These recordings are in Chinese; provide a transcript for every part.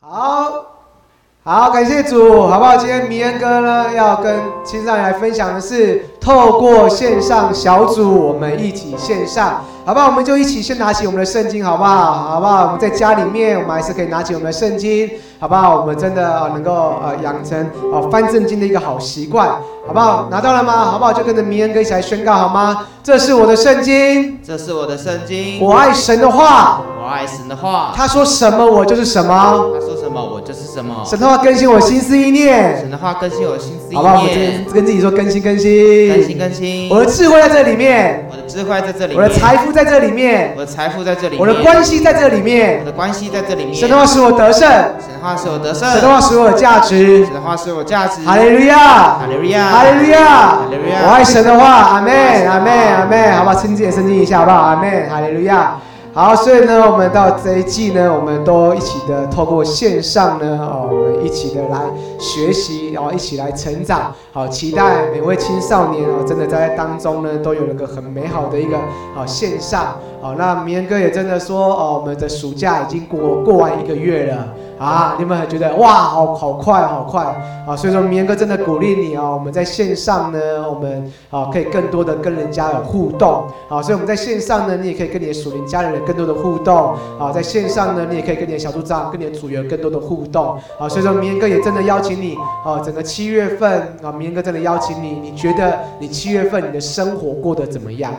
好，好，感谢主，好不好？今天迷恩哥呢要跟青少年来分享的是，透过线上小组，我们一起线上，好不好？我们就一起先拿起我们的圣经，好不好？好不好？我们在家里面，我们还是可以拿起我们的圣经，好不好？我们真的能够呃养成哦翻圣经的一个好习惯，好不好？拿到了吗？好不好？就跟着明恩哥一起来宣告，好吗？这是我的圣经，这是我的圣经，我爱神的话，我爱神的话，他说什么我就是什么。他说什么？我就是什么。神的话更新我心思意念。神的话更新我心思意念。好不好？我们跟自己说更新更新。更新更新。我的智慧在这里面。我的智慧在这里面。我的财富在这里面。我的财富在这里面。我的关系在这里面。我的关系在这里面。神的话使我得胜。神的话使我得胜。神的话使我有价值。神的话使我价值。哈利路亚。哈利路亚。哈利路亚。哈利路亚。我爱神的话，阿门，阿门，阿门。好不好？亲自也圣经一下，好不好？阿门，哈利路亚。好，所以呢，我们到这一季呢，我们都一起的透过线上呢，哦，我们一起的来学习，然后一起来成长。好，期待每位青少年哦，真的在当中呢，都有了个很美好的一个好线上。好，那明哥也真的说，哦，我们的暑假已经过过完一个月了。啊，你们还觉得哇，好好快，好快啊！所以说，明哥真的鼓励你啊，我们在线上呢，我们啊可以更多的跟人家有互动啊。所以我们在线上呢，你也可以跟你的属灵家人有更多的互动啊。在线上呢，你也可以跟你的小组长、跟你的组员更多的互动啊。所以说，明哥也真的邀请你啊，整个七月份啊，明哥真的邀请你，你觉得你七月份你的生活过得怎么样？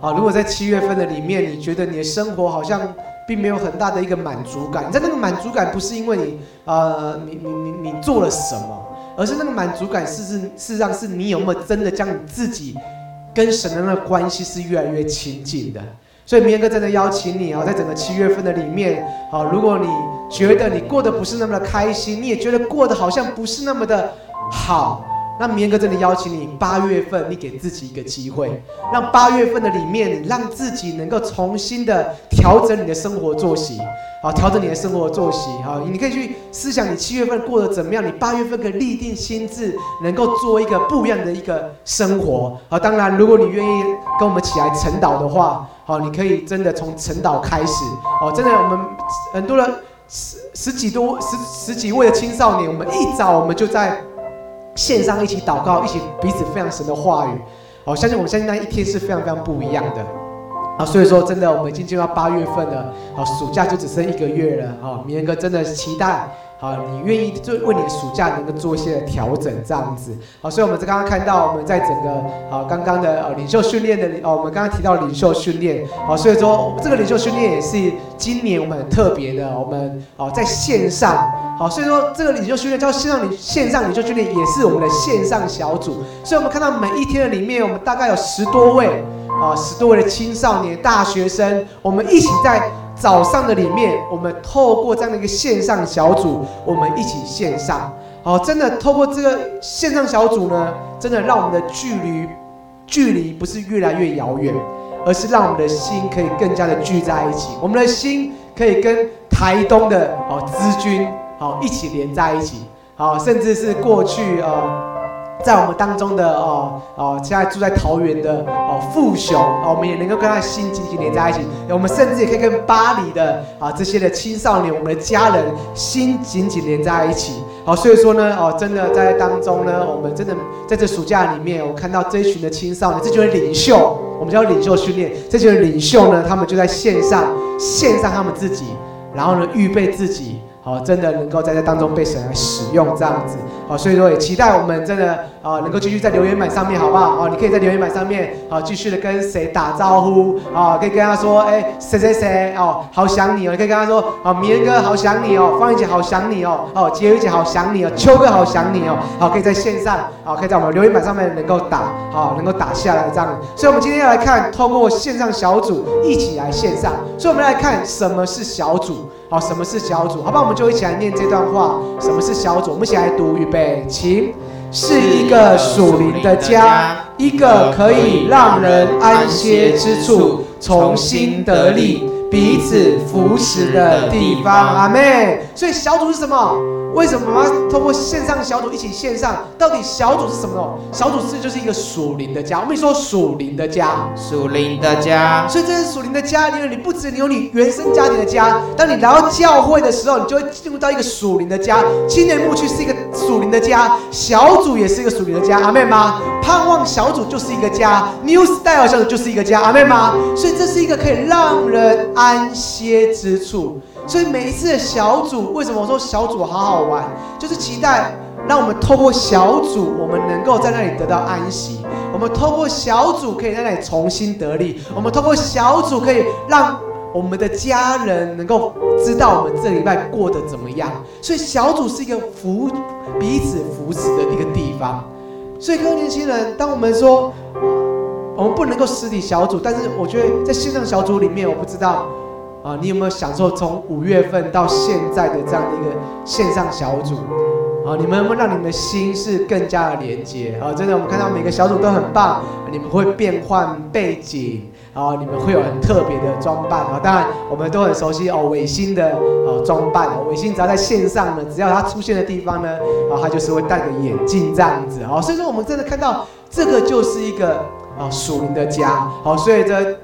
好，如果在七月份的里面，你觉得你的生活好像并没有很大的一个满足感，你在那个满足感不是因为你，呃，你你你你做了什么，而是那个满足感是是事实上是你有没有真的将你自己跟神的那个关系是越来越亲近的。所以明恩哥真的邀请你啊，在整个七月份的里面，好，如果你觉得你过得不是那么的开心，你也觉得过得好像不是那么的好。那明哥真的邀请你，八月份你给自己一个机会，让八月份的里面，你让自己能够重新的调整你的生活作息，好，调整你的生活作息，好，你可以去思想你七月份过得怎么样，你八月份可以立定心智，能够做一个不一样的一个生活，好，当然如果你愿意跟我们起来晨祷的话，好，你可以真的从晨祷开始，哦，真的我们很多人十十几多十十几位的青少年，我们一早我们就在。线上一起祷告，一起彼此非常神的话语，好，相信我们相信那一天是非常非常不一样的，啊，所以说真的，我们已经进入到八月份了，好，暑假就只剩一个月了，啊，明年哥真的期待。好，你愿意就为你的暑假能够做一些调整，这样子。好，所以我们在刚刚看到我们在整个啊刚刚的呃领袖训练的哦，我们刚刚提到领袖训练。好，所以说这个领袖训练也是今年我们很特别的，我们哦在线上。好，所以说这个领袖训练叫线上领线上领袖训练，也是我们的线上小组。所以我们看到每一天的里面，我们大概有十多位啊十多位的青少年、大学生，我们一起在。早上的里面，我们透过这样的一个线上小组，我们一起线上，好，真的透过这个线上小组呢，真的让我们的距离距离不是越来越遥远，而是让我们的心可以更加的聚在一起，我们的心可以跟台东的哦资军好一起连在一起，好，甚至是过去呃。在我们当中的哦哦，现在住在桃园的哦富雄哦，我们也能够跟他心紧紧连在一起。我们甚至也可以跟巴黎的啊这些的青少年，我们的家人心紧紧连在一起。好，所以说呢哦，真的在当中呢，我们真的在这暑假里面，我看到这一群的青少年，这群领袖，我们叫领袖训练，这群领袖呢，他们就在线上线上他们自己，然后呢预备自己。好，真的能够在这当中被神来使用这样子，好，所以说也期待我们真的啊，能够继续在留言板上面，好不好？哦，你可以在留言板上面，啊，继续的跟谁打招呼，啊，可以跟他说，哎，谁谁谁，哦，好想你哦，你可以跟他说，啊，明恩哥好想你哦，方怡姐好想你哦，哦，洁玉姐好想你哦，秋哥好想你哦，好，可以在线上，好，可以在我们留言板上面能够打，好，能够打下来这样。所以，我们今天要来看，透过线上小组一起来线上，所以我们来看什么是小组。好，什么是小组？好吧，我们就一起来念这段话。什么是小组？我们一起来读，预备，请。是一个属灵的家，一个可以让人安歇之处，重新得力，彼此扶持的地方。阿妹。所以小组是什么？为什么我们要通过线上小组一起线上？到底小组是什么哦？小组是就是一个属灵的家。我们说属灵的家，属灵的家。所以这是属灵的家，因为你不止你有你原生家庭的家，当你来到教会的时候，你就会进入到一个属灵的家。青年牧区是一个属灵的家，小组也是一个属灵的家。阿妹吗？盼望小组就是一个家，New Style 小组就是一个家。阿妹吗？所以这是一个可以让人安歇之处。所以每一次的小组，为什么我说小组好好玩？就是期待让我们透过小组，我们能够在那里得到安息；我们透过小组可以在那里重新得力；我们透过小组可以让我们的家人能够知道我们这礼拜过得怎么样。所以小组是一个扶彼此扶持的一个地方。所以各位年轻人，当我们说我们不能够实体小组，但是我觉得在线上小组里面，我不知道。啊，你有没有享受从五月份到现在的这样的一个线上小组？啊，你们有没有让你们的心是更加的连接？啊，真的，我们看到每个小组都很棒，你们会变换背景，啊，你们会有很特别的装扮啊。当然，我们都很熟悉哦，伟星的啊装扮，伟星只要在线上呢，只要他出现的地方呢，啊，他就是会戴个眼镜这样子啊。所以说，我们真的看到这个就是一个啊属灵的家。好，所以这。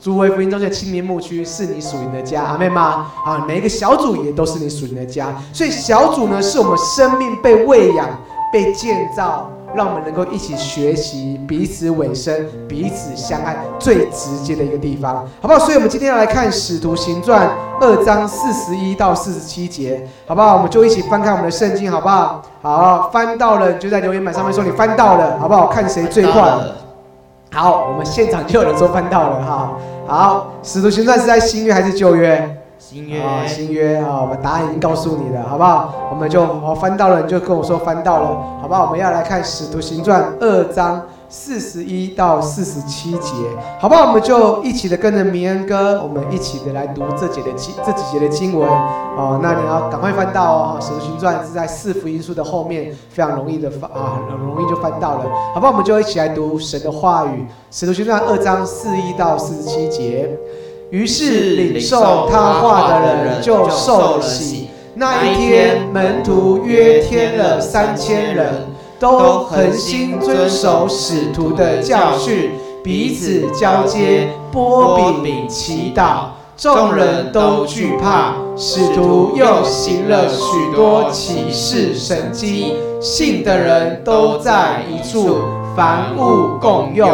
诸位福音中心青年牧区是你属灵的家，阿们吗？啊，每一个小组也都是你属灵的家，所以小组呢，是我们生命被喂养、被建造，让我们能够一起学习、彼此委身、彼此相爱最直接的一个地方，好不好？所以我们今天要来看《使徒行传》二章四十一到四十七节，好不好？我们就一起翻开我们的圣经，好不好？好，翻到了就在留言板上面说你翻到了，好不好？看谁最快。好，我们现场就有人说翻到了哈。好，使徒行传是在新约还是旧约？新约啊，新约啊，我们答案已经告诉你了，好不好？我们就哦翻到了，你就跟我说翻到了，好不好？我们要来看使徒行传二章。四十一到四十七节，好不好？我们就一起的跟着明恩哥，我们一起的来读这节的经，这几节的经文哦。那你要赶快翻到哦，《使徒行传》是在四福音书的后面，非常容易的翻啊，很容易就翻到了，好不好？我们就一起来读神的话语，《使徒行传》二章四一到四十七节。于是领受他话的人就受洗，那一天门徒约添了三千人。都恒心遵守使徒的教训，彼此交接，波饼祈祷。众人都惧怕，使徒又行了许多奇事神迹，信的人都在一处，凡物共用，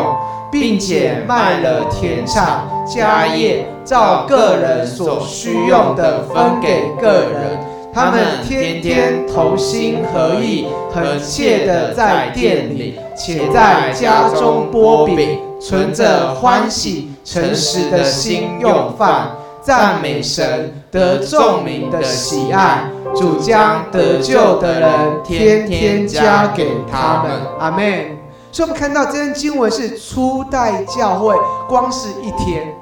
并且卖了田产家业，照个人所需用的分给个人。他们天天同心合意，恳切地在店里，且在家中剥饼，存着欢喜诚实的心用饭，赞美神，得众民的喜爱。主将得救的人天天加给他们。阿门。所以，我们看到这段经文是初代教会，光是一天。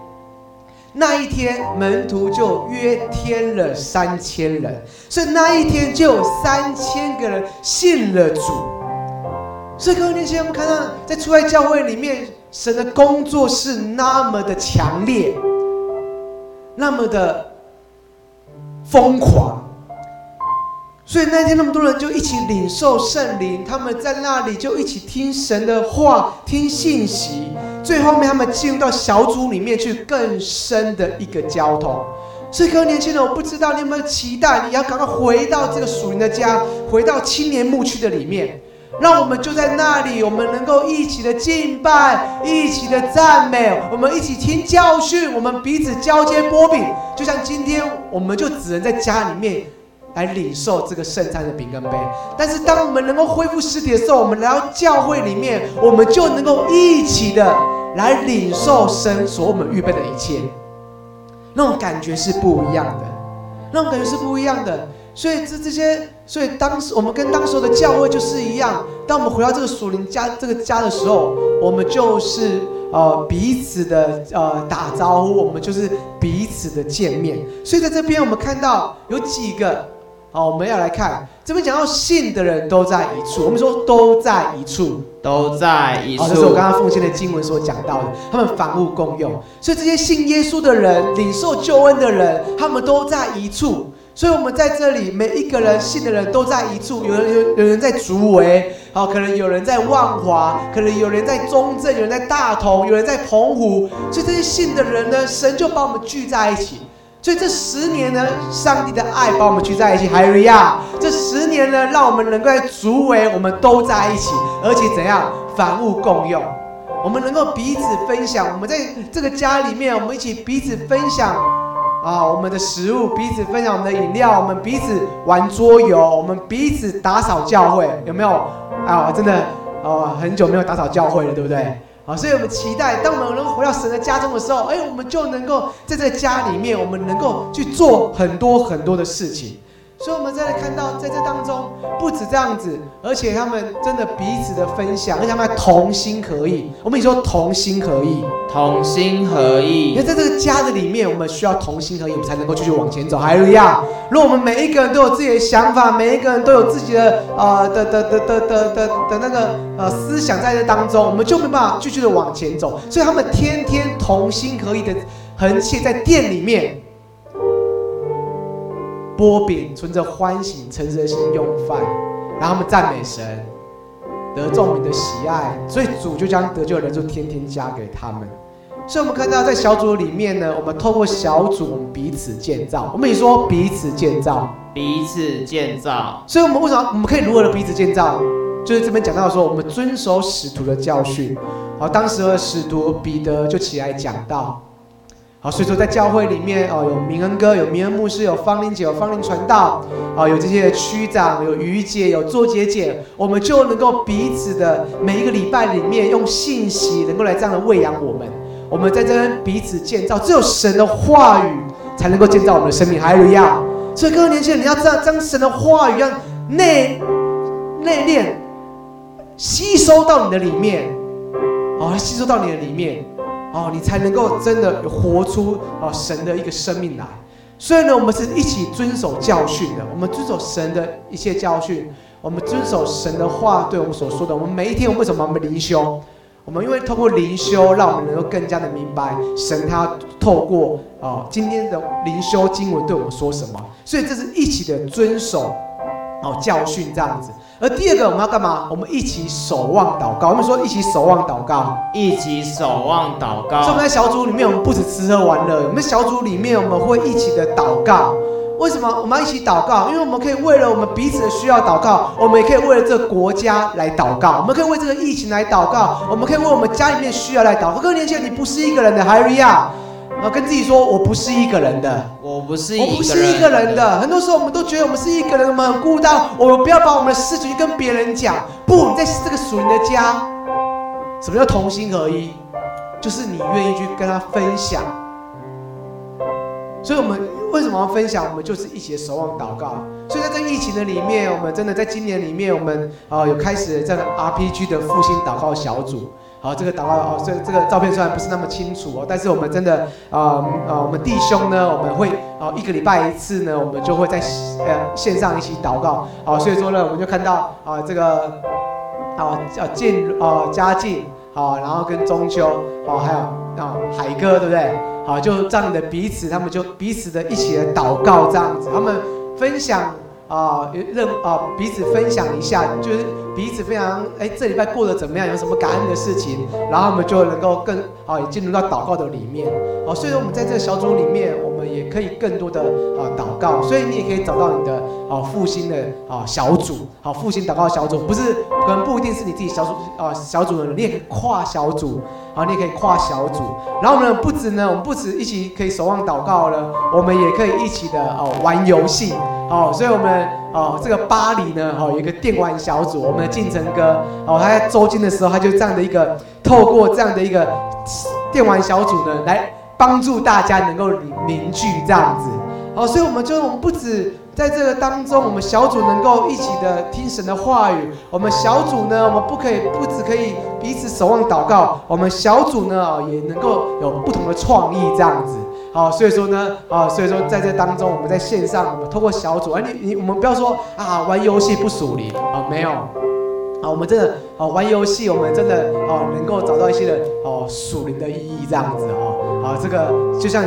那一天，门徒就约添了三千人，所以那一天就有三千个人信了主。所以各位年轻人，我们看到在初代教会里面，神的工作是那么的强烈，那么的疯狂。所以那天那么多人就一起领受圣灵，他们在那里就一起听神的话，听信息。最后面他们进入到小组里面去更深的一个交通。所以各位年轻人，我不知道你有没有期待，你要赶快回到这个属灵的家，回到青年牧区的里面，让我们就在那里，我们能够一起的敬拜，一起的赞美，我们一起听教训，我们彼此交接波饼，就像今天我们就只能在家里面。来领受这个圣餐的饼跟杯，但是当我们能够恢复实体的时候，我们来到教会里面，我们就能够一起的来领受神所我们预备的一切，那种感觉是不一样的，那种感觉是不一样的。所以这这些，所以当时我们跟当时的教会就是一样，当我们回到这个属灵家这个家的时候，我们就是呃彼此的呃打招呼，我们就是彼此的见面。所以在这边我们看到有几个。好，我们要来看这边讲到信的人都在一处，我们说都在一处，都在一处。好，这是我刚刚奉献的经文所讲到的，他们房屋共用，所以这些信耶稣的人、领受救恩的人，他们都在一处。所以，我们在这里每一个人信的人都在一处，有人有有人在竹围，好，可能有人在万华，可能有人在中正，有人在大同，有人在澎湖。所以这些信的人呢，神就把我们聚在一起。所以这十年呢，上帝的爱把我们聚在一起。海瑞亚！这十年呢，让我们能够在竹围，我们都在一起，而且怎样，房屋共用，我们能够彼此分享。我们在这个家里面，我们一起彼此分享。啊，我们的食物彼此分享，我们的饮料，我们彼此玩桌游，我们彼此打扫教会，有没有？啊，真的，哦，很久没有打扫教会了，对不对？啊，所以我们期待，当我们能回到神的家中的时候，哎，我们就能够在这个家里面，我们能够去做很多很多的事情。所以，我们再来看到，在这当中，不止这样子，而且他们真的彼此的分享，而且他们还同心合意。我们也说同心合意，同心合意。因为在这个家的里面，我们需要同心合意，我们才能够继续往前走。还有一样，如果我们每一个人都有自己的想法，每一个人都有自己的呃的的的的的的的那个呃思想在这当中，我们就没办法继续的往前走。所以，他们天天同心合意的横切在店里面。擘饼，存着欢喜诚实的心用饭，然后他们赞美神，得众民的喜爱，所以主就将得救的人数天天加给他们。所以，我们看到在小组里面呢，我们透过小组，我们彼此建造。我们也说彼此建造，彼此建造。所以，我们为什么我们可以如何的彼此建造？就是这边讲到说，我们遵守使徒的教训。好，当时的使徒彼得就起来讲道。好，所以说在教会里面哦，有明恩哥，有明恩牧师，有芳玲姐，有芳玲传道，啊，有这些区长，有于姐，有周姐姐，我们就能够彼此的每一个礼拜里面用信息，能够来这样的喂养我们。我们在这边彼此建造，只有神的话语才能够建造我们的生命。还有一样，所以各位年轻人，你要知道，将神的话语让内内敛吸收到你的里面，哦，吸收到你的里面。哦，你才能够真的活出哦神的一个生命来。所以呢，我们是一起遵守教训的。我们遵守神的一切教训，我们遵守神的话对我们所说的。我们每一天，为什么我们灵修？我们因为透过灵修，让我们能够更加的明白神他透过哦今天的灵修经文对我们说什么。所以这是一起的遵守哦教训这样子。而第二个我们要干嘛？我们一起守望祷告。我们说一起守望祷告，一起守望祷告。所以我们在小组里面，我们不止吃喝玩乐。我们小组里面，我们会一起的祷告。为什么我们要一起祷告？因为我们可以为了我们彼此的需要祷告，我们也可以为了这个国家来祷告。我们可以为这个疫情来祷告，我们可以为我们家里面需要来祷告。各位年轻人，你不是一个人的，哈利路亚。然后跟自己说，我不是一个人的，我不是，我不是一个人的。很多时候我们都觉得我们是一个人，我们很孤单。我们不要把我们的事情跟别人讲。不，你在这个属灵的家，什么叫同心合一？就是你愿意去跟他分享。所以，我们为什么要分享？我们就是一起守望祷告。所以在这疫情的里面，我们真的在今年里面，我们啊有开始这个 RPG 的复兴祷告小组。好，这个祷告哦，这这个照片虽然不是那么清楚哦，但是我们真的啊啊、呃，我们弟兄呢，我们会啊一个礼拜一次呢，我们就会在呃线上一起祷告。好，所以说呢，我们就看到啊这个啊叫进啊嘉靖，好，然后跟中秋，好，还有啊海哥，对不对？好，就这样的彼此，他们就彼此的一起的祷告这样子，他们分享。啊，任啊，彼此分享一下，就是彼此非常，哎，这礼拜过得怎么样？有什么感恩的事情？然后我们就能够更好也，进入到祷告的里面。好，所以说我们在这个小组里面，我们也可以更多的啊祷告。所以你也可以找到你的啊复兴的啊小组，好复兴祷告小组，不是可能不一定是你自己小组啊小组的人，你也可以跨小组，啊，你也可以跨小组。然后呢，不止呢，我们不止一起可以守望祷告了，我们也可以一起的哦玩游戏。好，所以我们哦，这个巴黎呢，哦，有一个电玩小组，我们的进城哥，哦，他在周间的时候，他就这样的一个，透过这样的一个电玩小组呢，来帮助大家能够凝凝聚这样子。好，所以我们就我们不止在这个当中，我们小组能够一起的听神的话语，我们小组呢，我们不可以不只可以彼此守望祷告，我们小组呢，哦也能够有不同的创意这样子。好，所以说呢，啊，所以说在这当中，我们在线上，我们透过小组，而你你我们不要说啊，玩游戏不属灵啊，没有，啊，我们真的啊玩游戏，我们真的啊能够找到一些的哦属灵的意义这样子哦，啊，这个就像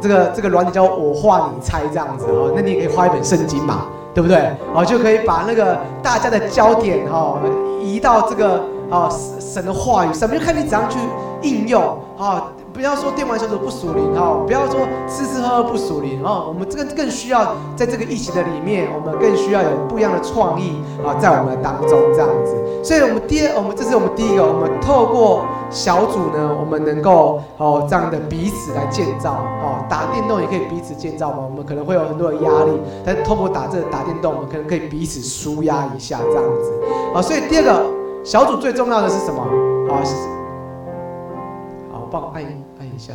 这个这个软体叫我画你猜这样子哦，那你也可以画一本圣经嘛，对不对？啊，就可以把那个大家的焦点哈移到这个啊神的话语上面，就看你怎样去应用啊。不要说电玩小组不属灵哈，不要说吃吃喝喝不属灵哦，我们这个更需要在这个疫情的里面，我们更需要有不一样的创意啊，在我们当中这样子。所以，我们第二，我们这是我们第一个，我们透过小组呢，我们能够哦这样的彼此来建造哦，打电动也可以彼此建造嘛。我们可能会有很多的压力，但透过打这打电动，我们可能可以彼此舒压一下这样子。啊，所以第二个小组最重要的是什么啊？好，帮我按一。下，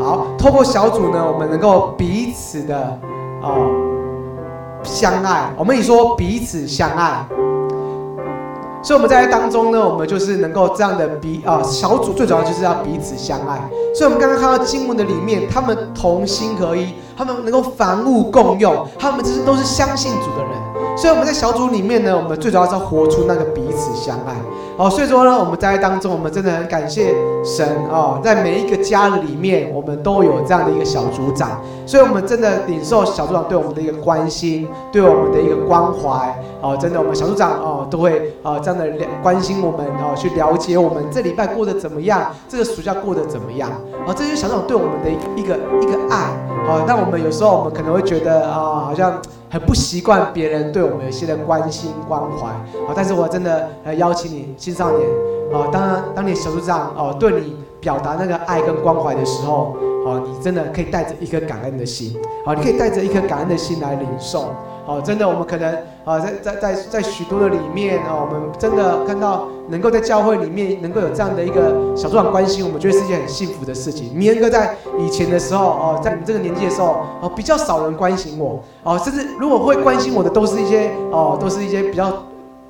好，透过小组呢，我们能够彼此的哦相爱。我们也说彼此相爱，所以我们在当中呢，我们就是能够这样的彼啊小组最主要就是要彼此相爱。所以，我们刚刚看到经文的里面，他们同心合一，他们能够凡物共用，他们这是都是相信主的人。所以我们在小组里面呢，我们最主要是要活出那个彼此相爱。好，所以说呢，我们在当中，我们真的很感谢神哦，在每一个家里面，我们都有这样的一个小组长。所以，我们真的领受小组长对我们的一个关心，对我们的一个关怀。哦，真的，我们小组长哦，都会啊这样的关心我们哦，去了解我们这礼拜过得怎么样，这个暑假过得怎么样。哦，这些小组长对我们的一个一个爱。哦，那我们有时候我们可能会觉得啊，好像。很不习惯别人对我们有些的关心关怀，啊，但是我真的呃邀请你青少年，啊，当然当你小组长哦对你表达那个爱跟关怀的时候，哦，你真的可以带着一颗感恩的心，好，你可以带着一颗感恩的心来领受。好，真的，我们可能啊，在在在在许多的里面啊，我们真的看到能够在教会里面能够有这样的一个小组长关心，我们觉得是一件很幸福的事情。明恩哥在以前的时候哦，在你们这个年纪的时候哦，比较少人关心我哦，甚至如果会关心我的，都是一些哦，都是一些比较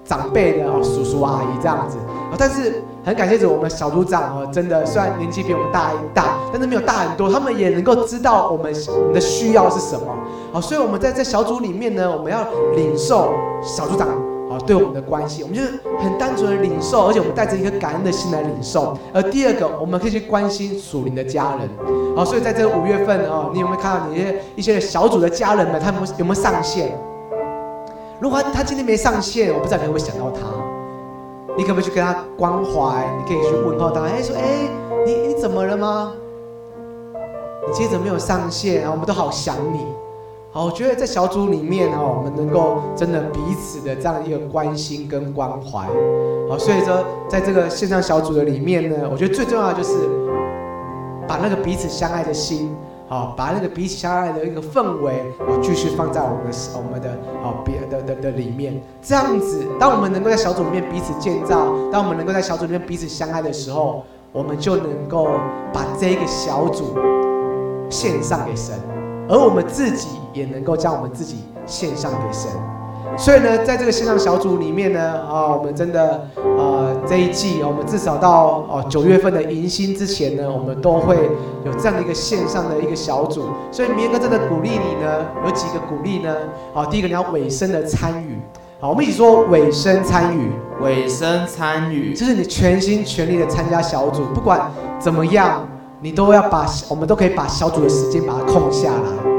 长辈的哦，叔叔阿姨这样子。但是很感谢着我们小组长哦，真的虽然年纪比我们大一大，但是没有大很多，他们也能够知道我们我们的需要是什么。好，所以我们在这小组里面呢，我们要领受小组长啊对我们的关系，我们就是很单纯的领受，而且我们带着一颗感恩的心来领受。而第二个，我们可以去关心属灵的家人。好，所以在这五月份啊，你有没有看到你一些一些小组的家人们，他们有没有上线？如果他，他今天没上线，我不知道你会不会想到他。你可不可以去跟他关怀？你可以去问候他，哎，说，哎，你你怎么了吗？你接着没有上线，啊我们都好想你。好，我觉得在小组里面哦，我们能够真的彼此的这样一个关心跟关怀。好，所以说在这个线上小组的里面呢，我觉得最重要的就是把那个彼此相爱的心。好，把那个彼此相爱的一个氛围，哦，继续放在我们的我们的好别的的的里面。这样子，当我们能够在小组里面彼此建造，当我们能够在小组里面彼此相爱的时候，我们就能够把这个小组献上给神，而我们自己也能够将我们自己献上给神。所以呢，在这个线上小组里面呢，啊，我们真的，呃，这一季，我们至少到哦九月份的迎新之前呢，我们都会有这样的一个线上的一个小组。所以明哥真的鼓励你呢，有几个鼓励呢？好，第一个你要委身的参与，好，我们一起说委身参与，委身参与，就是你全心全力的参加小组，不管怎么样，你都要把我们都可以把小组的时间把它空下来。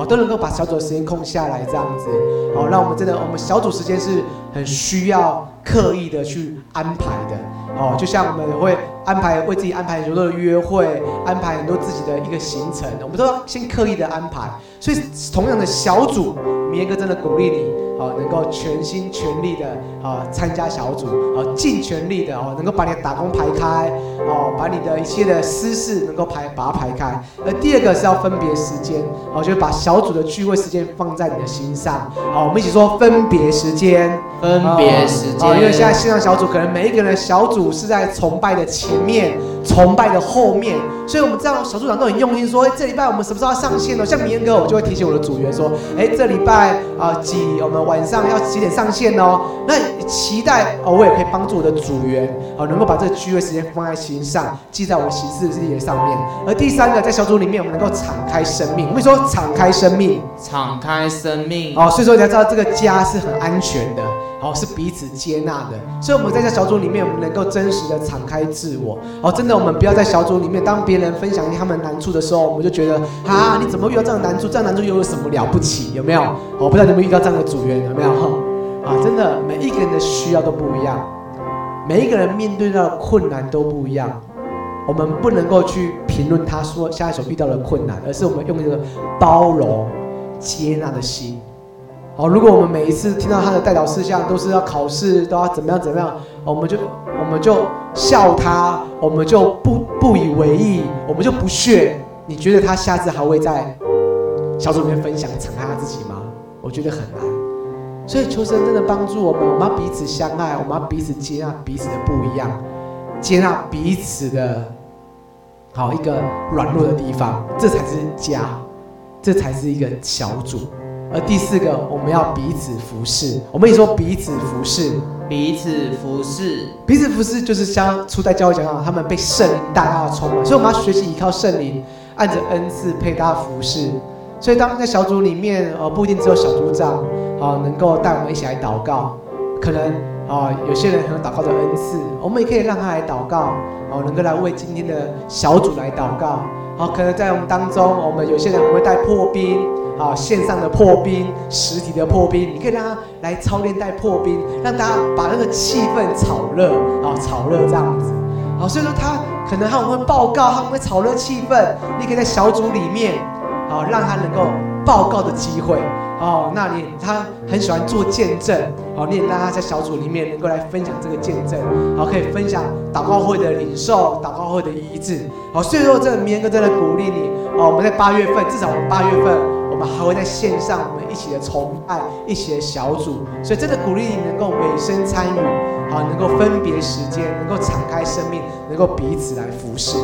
哦，都能够把小组的时间空下来，这样子，哦，让我们真的，我们小组时间是很需要刻意的去安排的，哦，就像我们会安排为自己安排很多的约会，安排很多自己的一个行程，我们都要先刻意的安排。所以，同样的小组，明哥真的鼓励你。哦，能够全心全力的啊参加小组，哦，尽全力的哦，能够把你的打工排开，哦，把你的一切的私事能够排把它排开。而第二个是要分别时间，哦，就是把小组的聚会时间放在你的心上。好，我们一起说分别时间，分别时间。哦，因为现在线上小组可能每一个人的小组是在崇拜的前面。崇拜的后面，所以我们这样小组长都很用心说，哎，这礼拜我们什么时候要上线呢？像明恩哥，我就会提醒我的组员说，哎，这礼拜啊、呃、几，我们晚上要几点上线哦？那期待哦，我也可以帮助我的组员哦，能够把这个聚会时间放在心上，记在我们行事历上面。而第三个，在小组里面，我们能够敞开生命。我们说敞开生命，敞开生命哦，所以说你要知道这个家是很安全的。哦，是彼此接纳的，所以我们在这小组里面，我们能够真实的敞开自我。哦，真的，我们不要在小组里面，当别人分享他们难处的时候，我们就觉得啊，你怎么遇到这样的难处？这样难处又有什么了不起？有没有？我不知道你们遇到这样的组员有没有？啊，真的，每一个人的需要都不一样，每一个人面对到的困难都不一样。我们不能够去评论他说现在所遇到的困难，而是我们用一个包容、接纳的心。哦，如果我们每一次听到他的代祷事项都是要考试，都要怎么样怎么样，我们就我们就笑他，我们就不不以为意，我们就不屑。你觉得他下次还会在小组里面分享敞开他自己吗？我觉得很难。所以求神真的帮助我们，我们要彼此相爱，我们要彼此接纳彼此的不一样，接纳彼此的好一个软弱的地方，这才是家，这才是一个小组。而第四个，我们要彼此服侍。我们也说彼此服侍，彼此服侍，彼此服侍，就是像初代教会讲到，他们被圣灵大大的充满，所以我们要学习依靠圣灵，按着恩赐配搭服侍。所以当在小组里面，呃，不一定只有小组长，啊，能够带我们一起来祷告。可能啊，有些人很有祷告的恩赐，我们也可以让他来祷告，哦，能够来为今天的小组来祷告。好，可能在我们当中，我们有些人会带破冰。啊，线上的破冰，实体的破冰，你可以让他来操练带破冰，让大家把那个气氛炒热啊，炒热这样子。好，所以说他可能他们会报告，他们会炒热气氛。你可以在小组里面，好让他能够报告的机会。哦，那你他很喜欢做见证，好，你也让他在小组里面能够来分享这个见证，好，可以分享祷告会的领受，祷告会的医治。好，所以说这个明哥真的鼓励你。哦，我们在八月份，至少我们八月份。我们还会在线上，我们一起的崇拜，一起的小组，所以真的鼓励你能够委身参与，好，能够分别时间，能够敞开生命，能够彼此来服侍。